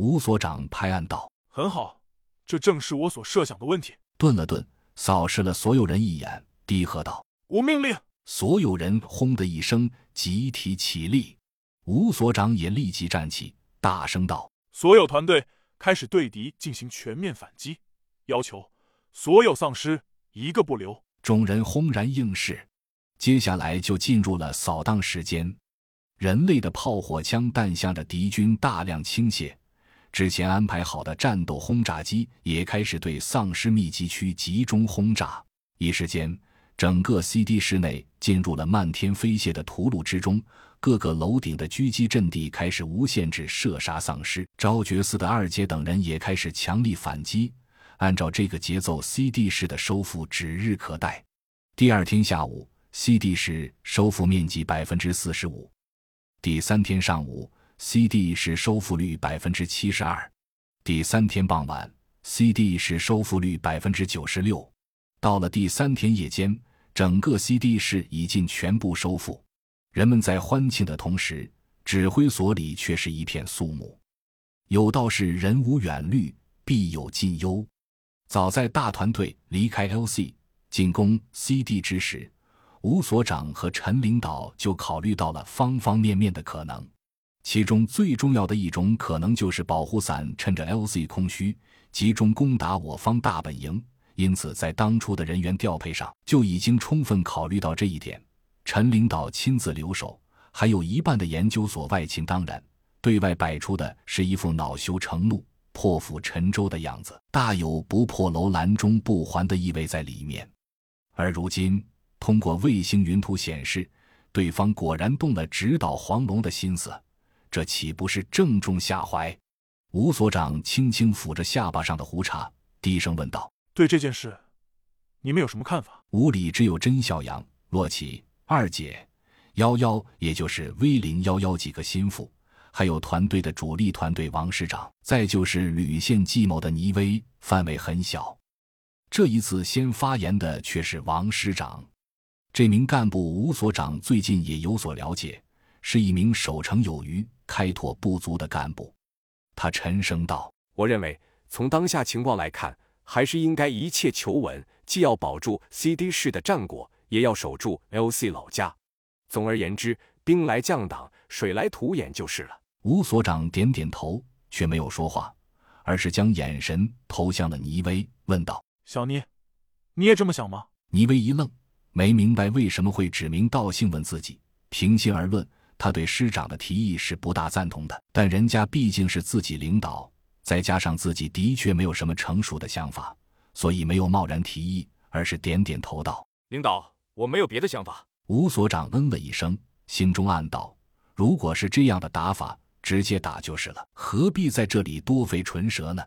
吴所长拍案道：“很好，这正是我所设想的问题。”顿了顿，扫视了所有人一眼，低喝道：“我命令！”所有人轰的一声，集体起立。吴所长也立即站起，大声道：“所有团队开始对敌进行全面反击，要求所有丧尸一个不留。”众人轰然应是。接下来就进入了扫荡时间。人类的炮火枪弹向着敌军大量倾泻，之前安排好的战斗轰炸机也开始对丧尸密集区集中轰炸。一时间，整个 CD 室内进入了漫天飞泻的屠戮之中。各个楼顶的狙击阵地开始无限制射杀丧尸，昭觉寺的二姐等人也开始强力反击。按照这个节奏，CD 市的收复指日可待。第二天下午，CD 市收复面积百分之四十五；第三天上午，CD 是收复率百分之七十二；第三天傍晚，CD 是收复率百分之九十六。到了第三天夜间，整个 CD 市已经全部收复。人们在欢庆的同时，指挥所里却是一片肃穆。有道是“人无远虑，必有近忧”。早在大团队离开 LC 进攻 CD 之时，吴所长和陈领导就考虑到了方方面面的可能。其中最重要的一种可能就是保护伞趁着 LC 空虚，集中攻打我方大本营。因此，在当初的人员调配上就已经充分考虑到这一点。陈领导亲自留守，还有一半的研究所外勤，当然对外摆出的是一副恼羞成怒、破釜沉舟的样子，大有不破楼兰终不还的意味在里面。而如今，通过卫星云图显示，对方果然动了直捣黄龙的心思，这岂不是正中下怀？吴所长轻轻抚着下巴上的胡茬，低声问道：“对这件事，你们有什么看法？”屋里只有甄小阳、洛奇。二姐，幺幺，也就是 V 零幺幺几个心腹，还有团队的主力团队王师长，再就是屡陷计谋的倪威，范围很小。这一次先发言的却是王师长，这名干部吴所长最近也有所了解，是一名守成有余、开拓不足的干部。他沉声道：“我认为，从当下情况来看，还是应该一切求稳，既要保住 CD 市的战果。”也要守住 L.C 老家。总而言之，兵来将挡，水来土掩就是了。吴所长点点头，却没有说话，而是将眼神投向了倪威，问道：“小倪，你也这么想吗？”倪威一愣，没明白为什么会指名道姓问自己。平心而论，他对师长的提议是不大赞同的，但人家毕竟是自己领导，再加上自己的确没有什么成熟的想法，所以没有贸然提议，而是点点头道：“领导。”我没有别的想法。吴所长嗯了一声，心中暗道：如果是这样的打法，直接打就是了，何必在这里多费唇舌呢？